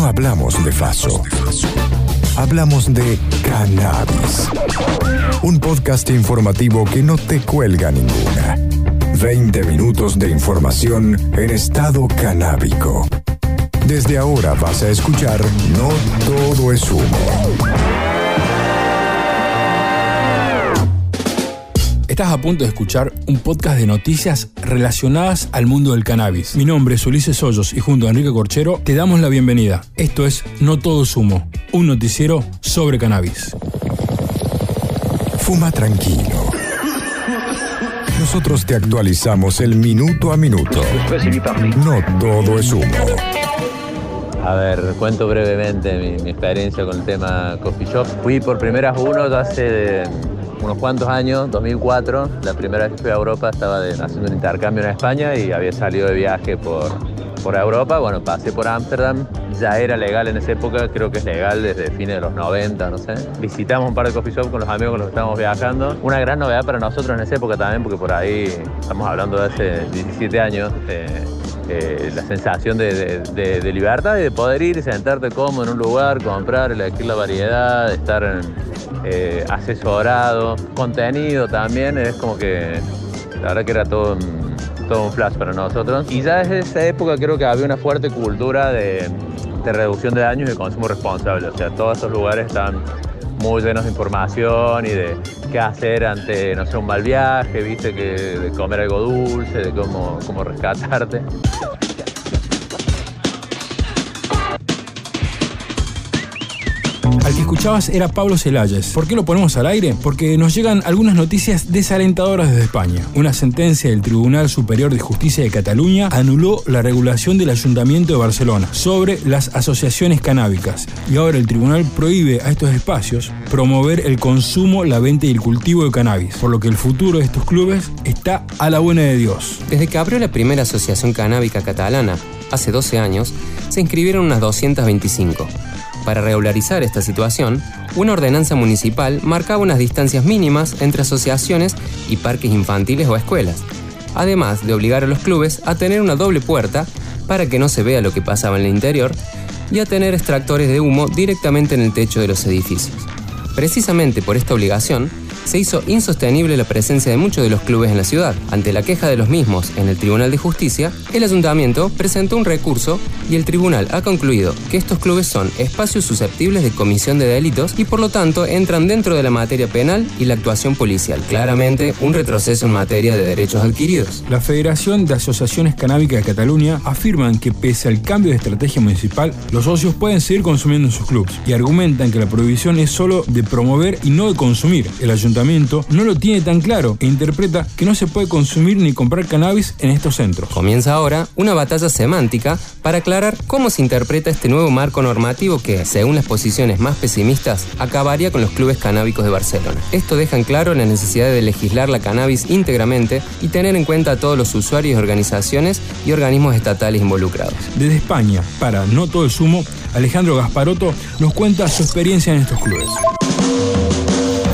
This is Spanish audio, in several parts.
no hablamos de Faso. Hablamos de cannabis. Un podcast informativo que no te cuelga ninguna. 20 minutos de información en estado canábico. Desde ahora vas a escuchar No todo es humo. Estás a punto de escuchar un podcast de noticias relacionadas al mundo del cannabis. Mi nombre es Ulises Hoyos y junto a Enrique Corchero te damos la bienvenida. Esto es No Todo es Humo, un noticiero sobre cannabis. Fuma tranquilo. Nosotros te actualizamos el minuto a minuto. No todo es humo. A ver, cuento brevemente mi, mi experiencia con el tema coffee shop. Fui por primeras uno hace unos cuantos años, 2004. La primera vez que fui a Europa estaba haciendo un intercambio en España y había salido de viaje por, por Europa. Bueno, pasé por Ámsterdam. Ya era legal en esa época, creo que es legal desde fines de los 90, no sé. Visitamos un par de coffee shops con los amigos con los que estábamos viajando. Una gran novedad para nosotros en esa época también, porque por ahí estamos hablando de hace 17 años. eh, eh, la sensación de, libertad y de poder ir sentarte cómodo en un lugar, comprar, elegir la variedad, estar eh, asesorado, contenido también, es como que la verdad que era todo un, todo un flash para nosotros. Y ya desde esa época creo que había una fuerte cultura de, de reducción de daños y de consumo responsable, o sea, todos esos lugares están muy llenos de información y de qué hacer ante, no sé, un mal viaje, viste, que, de comer algo dulce, de cómo, cómo rescatarte. Al que escuchabas era Pablo Celayes. ¿Por qué lo ponemos al aire? Porque nos llegan algunas noticias desalentadoras desde España. Una sentencia del Tribunal Superior de Justicia de Cataluña anuló la regulación del Ayuntamiento de Barcelona sobre las asociaciones canábicas. Y ahora el tribunal prohíbe a estos espacios promover el consumo, la venta y el cultivo de cannabis. Por lo que el futuro de estos clubes está a la buena de Dios. Desde que abrió la primera asociación canábica catalana, hace 12 años, se inscribieron unas 225. Para regularizar esta situación, una ordenanza municipal marcaba unas distancias mínimas entre asociaciones y parques infantiles o escuelas, además de obligar a los clubes a tener una doble puerta para que no se vea lo que pasaba en el interior y a tener extractores de humo directamente en el techo de los edificios. Precisamente por esta obligación, se hizo insostenible la presencia de muchos de los clubes en la ciudad. Ante la queja de los mismos en el Tribunal de Justicia, el ayuntamiento presentó un recurso y el tribunal ha concluido que estos clubes son espacios susceptibles de comisión de delitos y por lo tanto entran dentro de la materia penal y la actuación policial. Claramente, un retroceso en materia de derechos adquiridos. La Federación de Asociaciones Canábicas de Cataluña afirman que pese al cambio de estrategia municipal, los socios pueden seguir consumiendo en sus clubes y argumentan que la prohibición es solo de promover y no de consumir. El ayuntamiento no lo tiene tan claro e interpreta que no se puede consumir ni comprar cannabis en estos centros. Comienza ahora una batalla semántica para aclarar cómo se interpreta este nuevo marco normativo que, según las posiciones más pesimistas, acabaría con los clubes canábicos de Barcelona. Esto deja en claro la necesidad de legislar la cannabis íntegramente y tener en cuenta a todos los usuarios, organizaciones y organismos estatales involucrados. Desde España, para No Todo el Sumo, Alejandro Gasparotto nos cuenta su experiencia en estos clubes.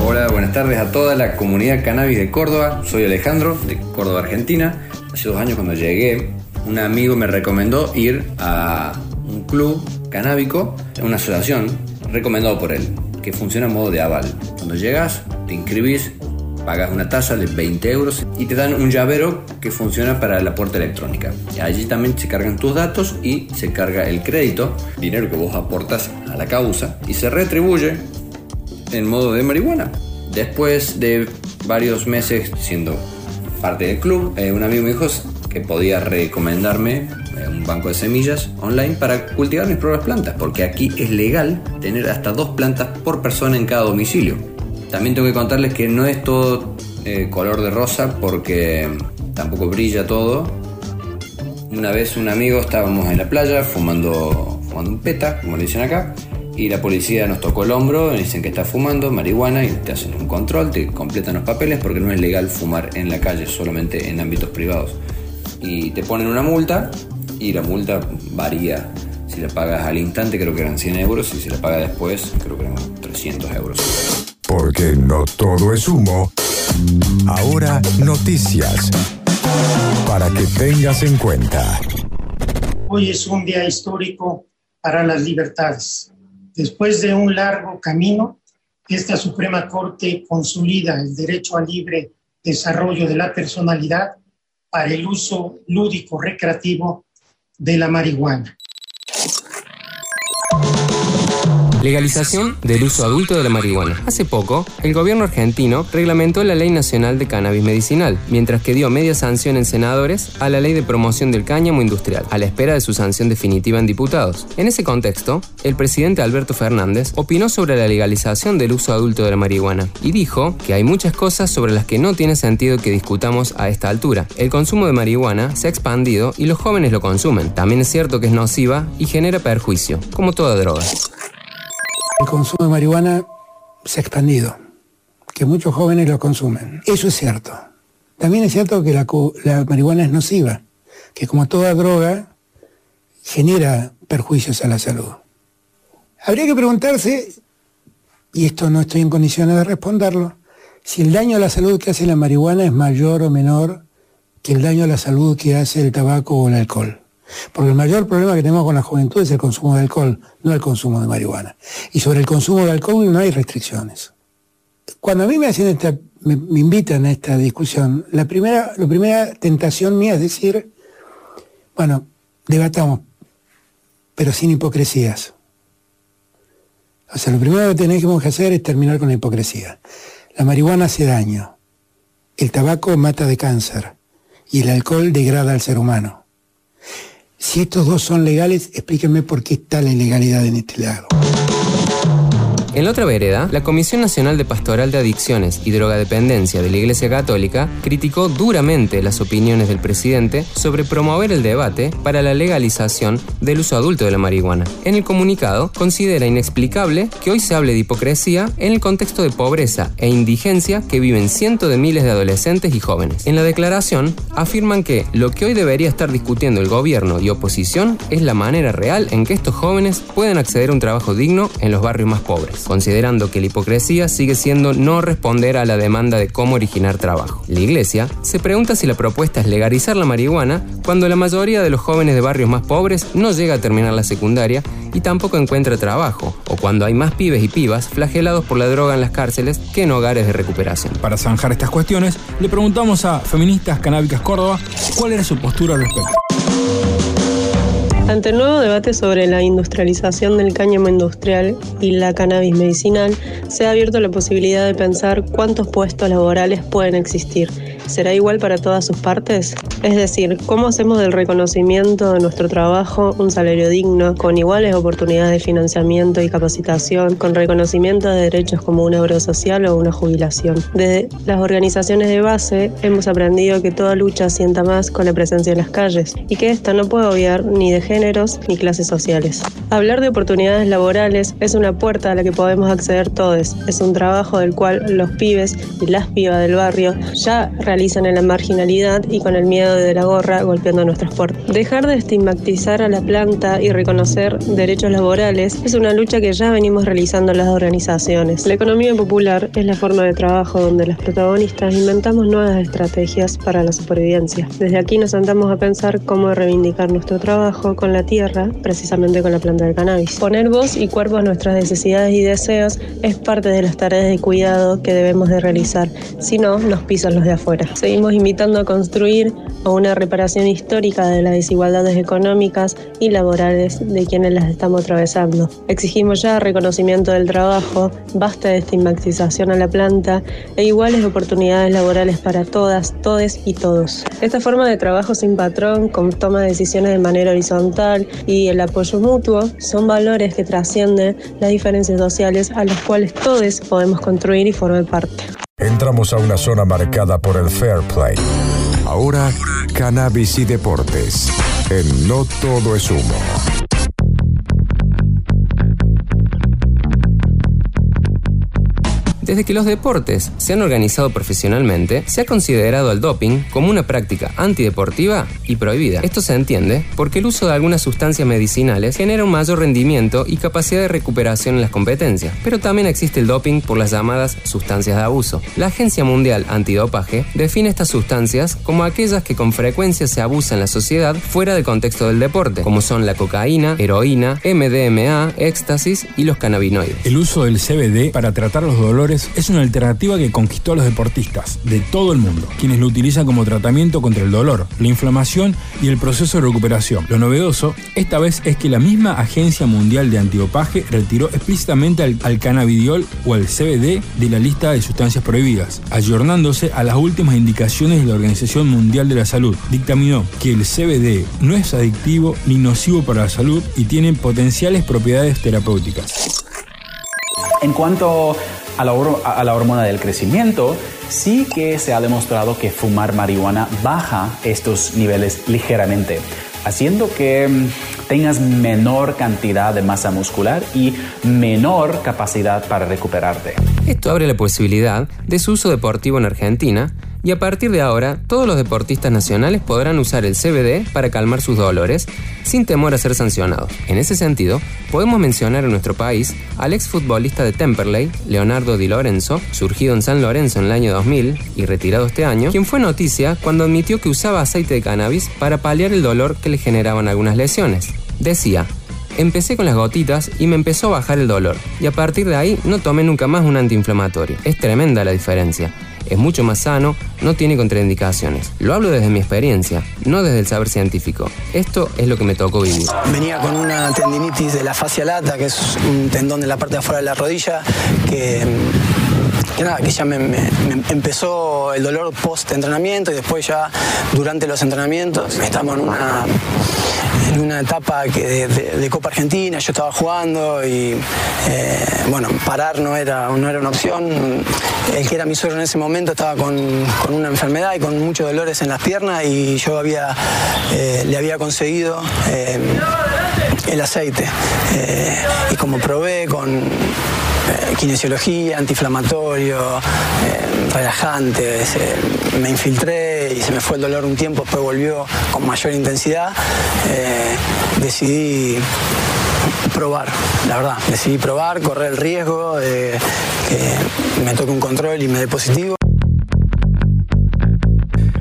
Hola, buenas tardes a toda la comunidad cannabis de Córdoba. Soy Alejandro, de Córdoba, Argentina. Hace dos años cuando llegué, un amigo me recomendó ir a un club canábico, una asociación, recomendado por él, que funciona a modo de aval. Cuando llegas, te inscribís, pagas una tasa de 20 euros y te dan un llavero que funciona para la puerta electrónica. Allí también se cargan tus datos y se carga el crédito, dinero que vos aportas a la causa, y se retribuye en modo de marihuana. Después de varios meses siendo parte del club, eh, un amigo me dijo que podía recomendarme eh, un banco de semillas online para cultivar mis propias plantas, porque aquí es legal tener hasta dos plantas por persona en cada domicilio. También tengo que contarles que no es todo eh, color de rosa porque tampoco brilla todo. Una vez un amigo estábamos en la playa fumando, fumando un peta, como le dicen acá, y la policía nos tocó el hombro, nos dicen que está fumando marihuana y te hacen un control, te completan los papeles porque no es legal fumar en la calle, solamente en ámbitos privados. Y te ponen una multa y la multa varía. Si la pagas al instante creo que eran 100 euros y si la pagas después creo que eran 300 euros. Porque no todo es humo. Ahora noticias. Para que tengas en cuenta. Hoy es un día histórico para las libertades. Después de un largo camino, esta Suprema Corte consolida el derecho al libre desarrollo de la personalidad para el uso lúdico recreativo de la marihuana. Legalización del uso adulto de la marihuana. Hace poco, el gobierno argentino reglamentó la Ley Nacional de Cannabis Medicinal, mientras que dio media sanción en senadores a la Ley de Promoción del Cáñamo Industrial, a la espera de su sanción definitiva en diputados. En ese contexto, el presidente Alberto Fernández opinó sobre la legalización del uso adulto de la marihuana y dijo que hay muchas cosas sobre las que no tiene sentido que discutamos a esta altura. El consumo de marihuana se ha expandido y los jóvenes lo consumen. También es cierto que es nociva y genera perjuicio, como toda droga. El consumo de marihuana se ha expandido, que muchos jóvenes lo consumen. Eso es cierto. También es cierto que la, marihuana es nociva, que como toda droga genera perjuicios a la salud. Habría que preguntarse, y esto no estoy en condiciones de responderlo, si el daño a la salud que hace la marihuana es mayor o menor que el daño a la salud que hace el tabaco o el alcohol. Porque el mayor problema que tenemos con la juventud es el consumo de alcohol, no el consumo de marihuana. Y sobre el consumo de alcohol no hay restricciones. Cuando a mí me hacen esta, me, invitan a esta discusión, la primera, la primera tentación mía es decir, bueno, debatamos, pero sin hipocresías. O sea, lo primero que tenemos que hacer es terminar con la hipocresía. La marihuana hace daño, el tabaco mata de cáncer y el alcohol degrada al ser humano. Si estos dos son legales, explíquenme por qué está la ilegalidad en este lado. En la otra vereda, la Comisión Nacional de Pastoral de Adicciones y Drogadependencia de la Iglesia Católica criticó duramente las opiniones del presidente sobre promover el debate para la legalización del uso adulto de la marihuana. En el comunicado, considera inexplicable que hoy se hable de hipocresía en el contexto de pobreza e indigencia que viven cientos de miles de adolescentes y jóvenes. En la declaración, afirman que lo que hoy debería estar discutiendo el gobierno y oposición es la manera real en que estos jóvenes pueden acceder a un trabajo digno en los barrios más pobres considerando que la hipocresía sigue siendo no responder a la demanda de cómo originar trabajo. La Iglesia se pregunta si la propuesta es legalizar la marihuana cuando la mayoría de los jóvenes de barrios más pobres no llega a terminar la secundaria y tampoco encuentra trabajo, o cuando hay más pibes y pibas flagelados por la droga en las cárceles que en hogares de recuperación. Para zanjar estas cuestiones, le preguntamos a Feministas Canábicas Córdoba cuál era su postura al respecto. Ante el nuevo debate sobre la industrialización del cáñamo industrial y la cannabis medicinal, se ha abierto la posibilidad de pensar cuántos puestos laborales pueden existir será igual para todas sus partes? Es decir, ¿cómo hacemos del reconocimiento de nuestro trabajo un salario digno, con iguales oportunidades de financiamiento y capacitación, con reconocimiento de derechos como un euro social o una jubilación? Desde las organizaciones de base hemos aprendido que toda lucha sienta más con la presencia en las calles y que esta no puede obviar ni de géneros ni clases sociales. Hablar de oportunidades laborales es una puerta a la que podemos acceder todos. Es un trabajo del cual los pibes y las pibas del barrio ya realizan en la marginalidad y con el miedo de la gorra golpeando nuestras puertas. Dejar de estigmatizar a la planta y reconocer derechos laborales es una lucha que ya venimos realizando las organizaciones. La economía popular es la forma de trabajo donde los protagonistas inventamos nuevas estrategias para la supervivencia. Desde aquí nos sentamos a pensar cómo reivindicar nuestro trabajo con la tierra, precisamente con la planta del cannabis. Poner voz y cuerpo a nuestras necesidades y deseos es parte de las tareas de cuidado que debemos de realizar, si no nos pisan los de afuera. Seguimos invitando a construir a una reparación histórica de las desigualdades económicas y laborales de quienes las estamos atravesando. Exigimos ya reconocimiento del trabajo, basta de estigmatización a la planta e iguales oportunidades laborales para todas, todes y todos. Esta forma de trabajo sin patrón, con toma de decisiones de manera horizontal y el apoyo mutuo son valores que trascienden las diferencias sociales a las cuales todos podemos construir y formar parte. Entramos a una zona marcada por el fair play. Ahora, cannabis y deportes. En No Todo es Humo. Desde que los deportes se han organizado profesionalmente, se ha considerado al doping como una práctica antideportiva y prohibida. Esto se entiende porque el uso de algunas sustancias medicinales genera un mayor rendimiento y capacidad de recuperación en las competencias, pero también existe el doping por las llamadas sustancias de abuso. La Agencia Mundial Antidopaje define estas sustancias como aquellas que con frecuencia se abusan en la sociedad fuera del contexto del deporte, como son la cocaína, heroína, MDMA, éxtasis y los cannabinoides. El uso del CBD para tratar los dolores es una alternativa que conquistó a los deportistas de todo el mundo, quienes lo utilizan como tratamiento contra el dolor, la inflamación y el proceso de recuperación. Lo novedoso esta vez es que la misma Agencia Mundial de Antidopaje retiró explícitamente al, al cannabidiol o al CBD de la lista de sustancias prohibidas, ayornándose a las últimas indicaciones de la Organización Mundial de la Salud. Dictaminó que el CBD no es adictivo ni nocivo para la salud y tiene potenciales propiedades terapéuticas. En cuanto a la, a la, hormona del crecimiento, sí que se ha demostrado que fumar marihuana baja estos niveles ligeramente, haciendo que mm, tengas menor cantidad de masa muscular y menor capacidad para recuperarte. Esto abre la posibilidad de su uso deportivo en Argentina y a partir de ahora todos los deportistas nacionales podrán usar el CBD para calmar sus dolores sin temor a ser sancionados. En ese sentido, podemos mencionar en nuestro país al exfutbolista de Temperley, Leonardo Di Lorenzo, surgido en San Lorenzo en el año 2000 y retirado este año, quien fue noticia cuando admitió que usaba aceite de cannabis para paliar el dolor que le generaban algunas lesiones. Decía, Empecé con las gotitas y me empezó a bajar el dolor, y a partir de ahí no tomé nunca más un antiinflamatorio. Es tremenda la diferencia es mucho más sano, no tiene contraindicaciones. Lo hablo desde mi experiencia, no desde el saber científico. Esto es lo que me tocó vivir. Venía con una tendinitis de la fascia lata, que es un tendón de la parte de afuera de la rodilla, que que nada, que ya me, empezó el dolor post entrenamiento y después ya durante los entrenamientos estamos en una, en una etapa de, Copa Argentina, yo estaba jugando y eh, bueno, parar no era, no era una opción. El que era mi suegro en ese momento estaba con, una enfermedad y con muchos dolores en las piernas y yo había, eh, le había conseguido eh, el aceite. y como probé con kinesiología, antiinflamatorio, eh, relajante, me infiltré y se me fue el dolor un tiempo, después volvió con mayor intensidad, eh, decidí probar, la verdad, decidí probar, correr el riesgo de que me toque un control y me dé positivo.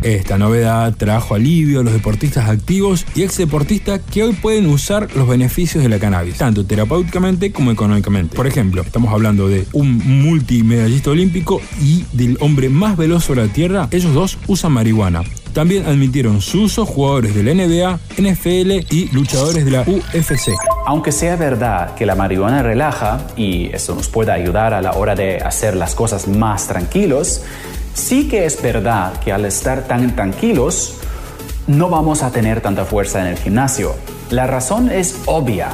Esta novedad trajo alivio a los deportistas activos y ex deportistas que hoy pueden usar los beneficios de la cannabis, tanto terapéuticamente como económicamente. Por ejemplo, estamos hablando de un multimedallista olímpico y del hombre más veloz sobre la Tierra. Ellos dos usan marihuana. También admitieron su uso jugadores de la NBA, NFL y luchadores de la UFC. Aunque sea verdad que la marihuana relaja y eso nos puede ayudar a la hora de hacer las cosas más tranquilos, Sí que es verdad que al estar tan tranquilos, no vamos a tener tanta fuerza en el gimnasio. La razón es obvia.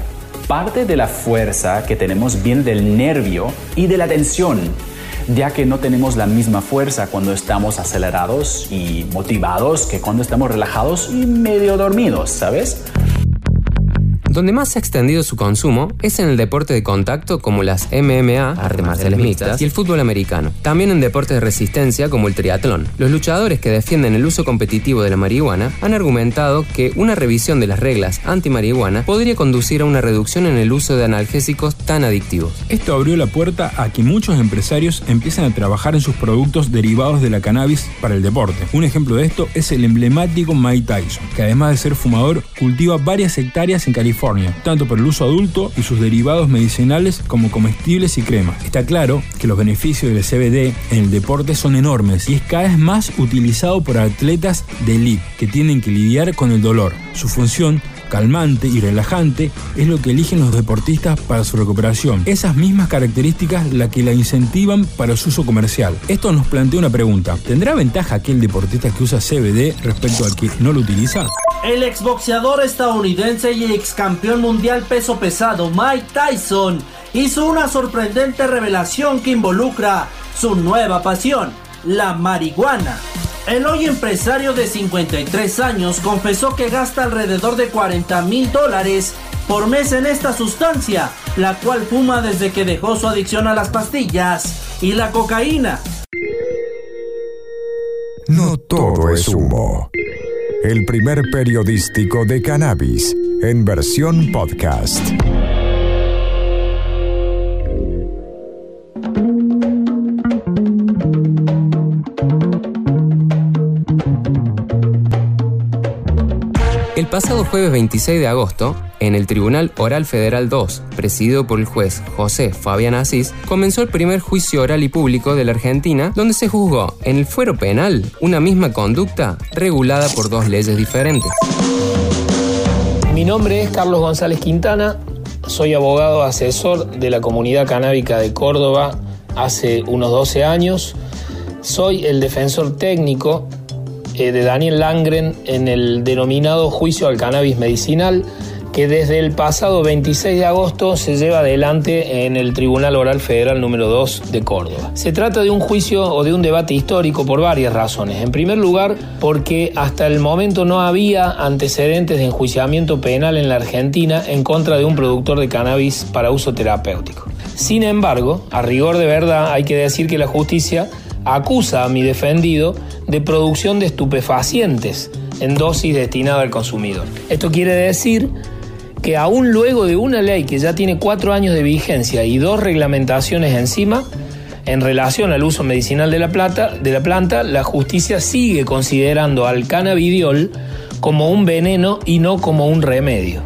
Parte de la fuerza que tenemos viene del nervio y de la tensión, ya que no tenemos la misma fuerza cuando estamos acelerados y motivados que cuando estamos relajados y medio dormidos, ¿sabes? Donde más se ha extendido su consumo es en el deporte de contacto como las MMA, artes marciales mixtas, y el fútbol americano. También en deportes de resistencia como el triatlón. Los luchadores que defienden el uso competitivo de la marihuana han argumentado que una revisión de las reglas anti-marihuana podría conducir a una reducción en el uso de analgésicos tan adictivos. Esto abrió la puerta a que muchos empresarios empiecen a trabajar en sus productos derivados de la cannabis para el deporte. Un ejemplo de esto es el emblemático Mike Tyson, que además de ser fumador, cultiva varias hectáreas en California tanto por el uso adulto y sus derivados medicinales como comestibles y crema. Está claro que los beneficios del CBD en el deporte son enormes y es cada vez más utilizado por atletas de elite que tienen que lidiar con el dolor. Su función calmante y relajante es lo que eligen los deportistas para su recuperación. Esas mismas características la que la incentivan para su uso comercial. Esto nos plantea una pregunta. ¿Tendrá ventaja aquel deportista que usa CBD respecto al que no lo utiliza? El exboxeador estadounidense y ex campeón mundial peso pesado Mike Tyson hizo una sorprendente revelación que involucra su nueva pasión, la marihuana. El hoy empresario de 53 años confesó que gasta alrededor de 40 mil dólares por mes en esta sustancia, la cual fuma desde que dejó su adicción a las pastillas y la cocaína. No todo es humo. El primer periodístico de cannabis en versión podcast. El pasado jueves 26 de agosto, en el Tribunal Oral Federal 2, presidido por el juez José Fabián Asís, comenzó el primer juicio oral y público de la Argentina, donde se juzgó en el fuero penal una misma conducta regulada por dos leyes diferentes. Mi nombre es Carlos González Quintana, soy abogado asesor de la comunidad canábica de Córdoba hace unos 12 años. Soy el defensor técnico eh, de Daniel Langren en el denominado juicio al cannabis medicinal que desde el pasado 26 de agosto se lleva adelante en el Tribunal Oral Federal número 2 de Córdoba. Se trata de un juicio o de un debate histórico por varias razones. En primer lugar, porque hasta el momento no había antecedentes de enjuiciamiento penal en la Argentina en contra de un productor de cannabis para uso terapéutico. Sin embargo, a rigor de verdad hay que decir que la justicia acusa a mi defendido de producción de estupefacientes en dosis destinada al consumidor. Esto quiere decir que aún luego de una ley que ya tiene cuatro años de vigencia y dos reglamentaciones encima, en relación al uso medicinal de la, plata, de la planta, la justicia sigue considerando al cannabidiol como un veneno y no como un remedio.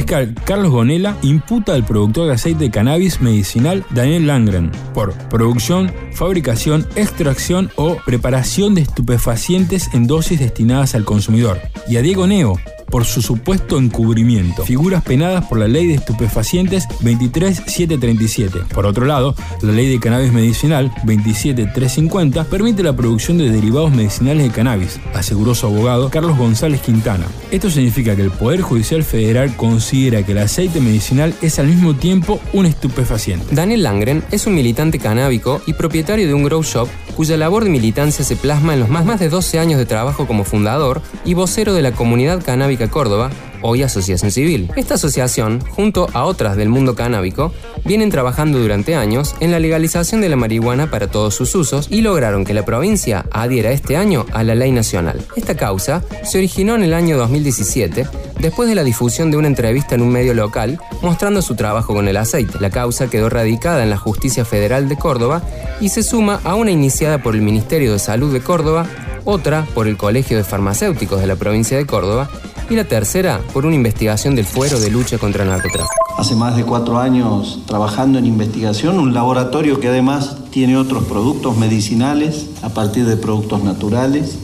Fiscal Carlos Gonela imputa al productor de aceite de cannabis medicinal Daniel Langren por producción, fabricación, extracción o preparación de estupefacientes en dosis destinadas al consumidor, y a Diego Neo por su supuesto encubrimiento, figuras penadas por la ley de estupefacientes 23737. Por otro lado, la ley de cannabis medicinal 27350 permite la producción de derivados medicinales de cannabis, aseguró su abogado Carlos González Quintana. Esto significa que el Poder Judicial Federal considera que el aceite medicinal es al mismo tiempo un estupefaciente. Daniel Langren es un militante canábico y propietario de un grow shop cuya labor de militancia se plasma en los más, de 12 años de trabajo como fundador y vocero de la comunidad canábica Córdoba, hoy Asociación Civil. Esta asociación, junto a otras del mundo canábico, vienen trabajando durante años en la legalización de la marihuana para todos sus usos y lograron que la provincia adhiera este año a la ley nacional. Esta causa se originó en el año 2017 después de la difusión de una entrevista en un medio local mostrando su trabajo con el aceite. La causa quedó radicada en la Justicia Federal de Córdoba y se suma a una iniciada por el Ministerio de Salud de Córdoba, otra por el Colegio de Farmacéuticos de la provincia de Córdoba y la tercera por una investigación del fuero de lucha contra el narcotráfico. Hace más de cuatro años trabajando en investigación, un laboratorio que además tiene otros productos medicinales a partir de productos naturales,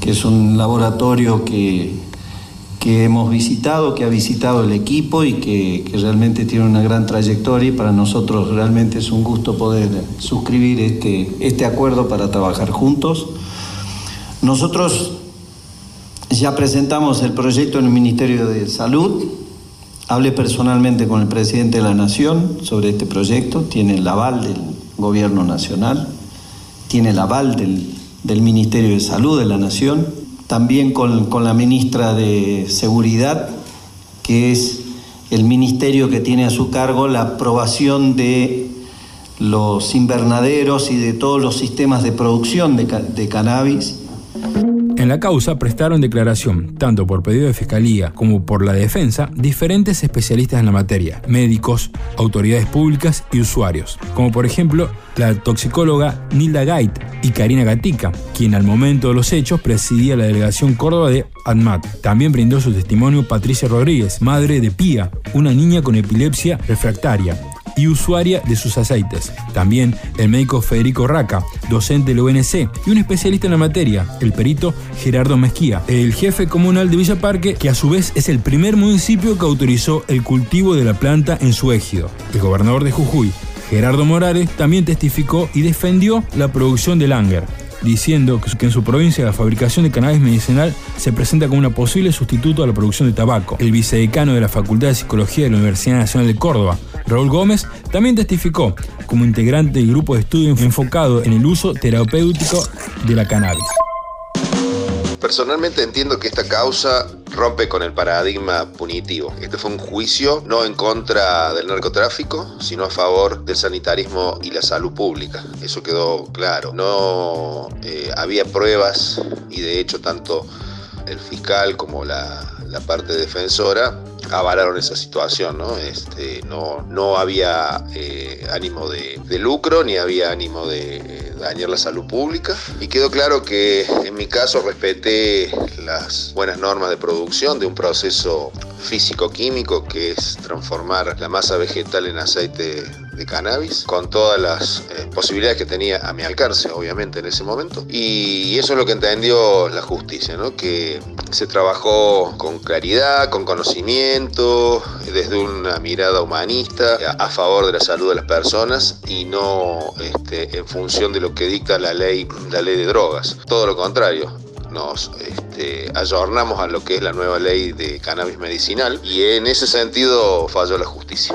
que es un laboratorio que, que hemos visitado, que ha visitado el equipo y que, que, realmente tiene una gran trayectoria y para nosotros realmente es un gusto poder suscribir este, este acuerdo para trabajar juntos. Nosotros ya presentamos el proyecto en el Ministerio de Salud. Hablé personalmente con el presidente de la Nación sobre este proyecto. Tiene el aval del Gobierno Nacional, tiene el aval del, del Ministerio de Salud de la Nación. También con, con la ministra de Seguridad, que es el ministerio que tiene a su cargo la aprobación de los invernaderos y de todos los sistemas de producción de, de cannabis en la causa prestaron declaración, tanto por pedido de fiscalía como por la defensa, diferentes especialistas en la materia, médicos, autoridades públicas y usuarios, como por ejemplo la toxicóloga Nilda Gait y Karina Gatica, quien al momento de los hechos presidía la delegación Córdoba de ADMAT. También brindó su testimonio Patricia Rodríguez, madre de Pía, una niña con epilepsia refractaria, y usuaria de sus aceites. También el médico Federico Raca, docente del UNC y un especialista en la materia, el perito Gerardo Mezquía, el jefe comunal de Villa Parque, que a su vez es el primer municipio que autorizó el cultivo de la planta en su ejido. El gobernador de Jujuy, Gerardo Morales, también testificó y defendió la producción del Langer, diciendo que en su provincia la fabricación de cannabis medicinal se presenta como una posible sustituto a la producción de tabaco. El vicedecano de la Facultad de Psicología de la Universidad Nacional de Córdoba, Raúl Gómez, también testificó como integrante del grupo de estudio enfocado en el uso terapéutico de la cannabis. Personalmente entiendo que esta causa rompe con el paradigma punitivo. Este fue un juicio no en contra del narcotráfico, sino a favor del sanitarismo y la salud pública. Eso quedó claro. No eh, había pruebas y de hecho tanto el fiscal como la, parte defensora avalaron esa situación, ¿no? Este, no, no había eh, ánimo de, lucro ni había ánimo de eh, dañar la salud pública y quedó claro que en mi caso respeté las buenas normas de producción de un proceso físico-químico que es transformar la masa vegetal en aceite de cannabis, con todas las eh, posibilidades que tenía a mi alcance, obviamente, en ese momento. Y eso es lo que entendió la justicia, ¿no? que se trabajó con claridad, con conocimiento, desde una mirada humanista, a favor de la salud de las personas y no este, en función de lo que dicta la ley, la ley de drogas. Todo lo contrario, nos este, ayornamos a lo que es la nueva ley de cannabis medicinal y en ese sentido falló la justicia.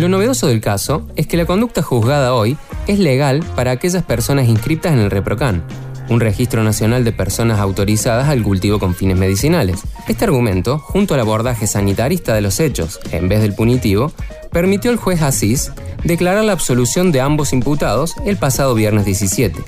Lo novedoso del caso es que la conducta juzgada hoy es legal para aquellas personas inscritas en el ReproCan, un registro nacional de personas autorizadas al cultivo con fines medicinales. Este argumento, junto al abordaje sanitarista de los hechos, en vez del punitivo, permitió al juez Asís declarar la absolución de ambos imputados el pasado viernes 17.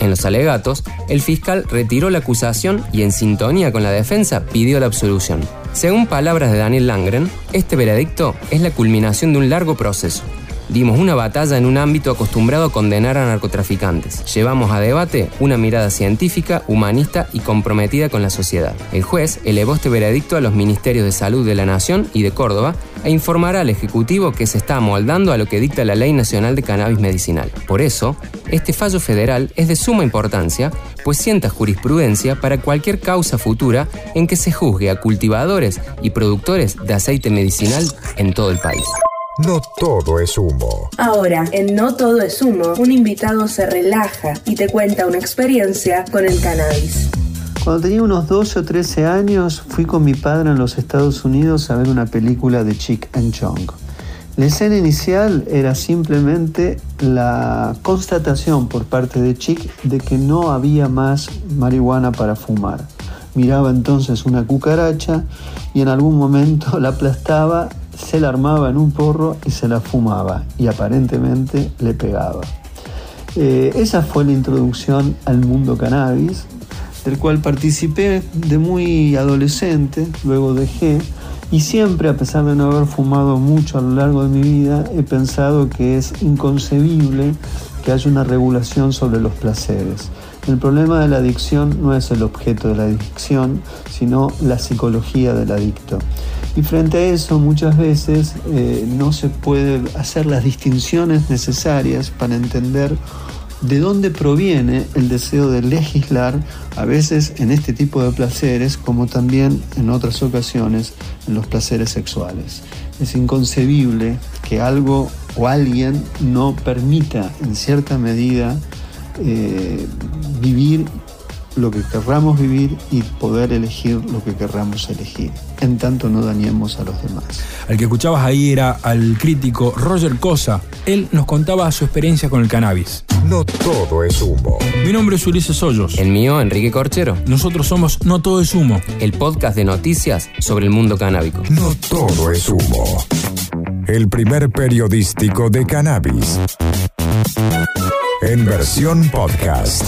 En los alegatos, el fiscal retiró la acusación y en sintonía con la defensa pidió la absolución. Según palabras de Daniel Langren, este veredicto es la culminación de un largo proceso. Dimos una batalla en un ámbito acostumbrado a condenar a narcotraficantes. Llevamos a debate una mirada científica, humanista y comprometida con la sociedad. El juez elevó este veredicto a los Ministerios de Salud de la Nación y de Córdoba e informará al Ejecutivo que se está amoldando a lo que dicta la Ley Nacional de Cannabis Medicinal. Por eso, este fallo federal es de suma importancia, pues sienta jurisprudencia para cualquier causa futura en que se juzgue a cultivadores y productores de aceite medicinal en todo el país. No todo es humo. Ahora, en No todo es humo, un invitado se relaja y te cuenta una experiencia con el cannabis. Cuando tenía unos 12 o 13 años, fui con mi padre en los Estados Unidos a ver una película de Chick and Chong. La escena inicial era simplemente la constatación por parte de Chick de que no había más marihuana para fumar. Miraba entonces una cucaracha y en algún momento la aplastaba, se la armaba en un porro y se la fumaba y aparentemente le pegaba. Eh, esa fue la introducción al mundo cannabis del cual participé de muy adolescente, luego dejé, y siempre, a pesar de no haber fumado mucho a lo largo de mi vida, he pensado que es inconcebible que haya una regulación sobre los placeres. El problema de la adicción no es el objeto de la adicción, sino la psicología del adicto. Y frente a eso muchas veces eh, no se puede hacer las distinciones necesarias para entender de dónde proviene el deseo de legislar, a veces en este tipo de placeres, como también en otras ocasiones en los placeres sexuales. Es inconcebible que algo o alguien no permita en cierta medida eh, vivir lo que querramos vivir y poder elegir lo que querramos elegir, en tanto no dañemos a los demás. Al que escuchabas ahí era al crítico Roger Cosa. Él nos contaba su experiencia con el cannabis. No todo es humo. Mi nombre es Ulises Hoyos. El mío, Enrique Corchero. Nosotros somos No todo es humo. El podcast de noticias sobre el mundo canábico. No todo es humo. El primer periodístico de cannabis. En versión podcast.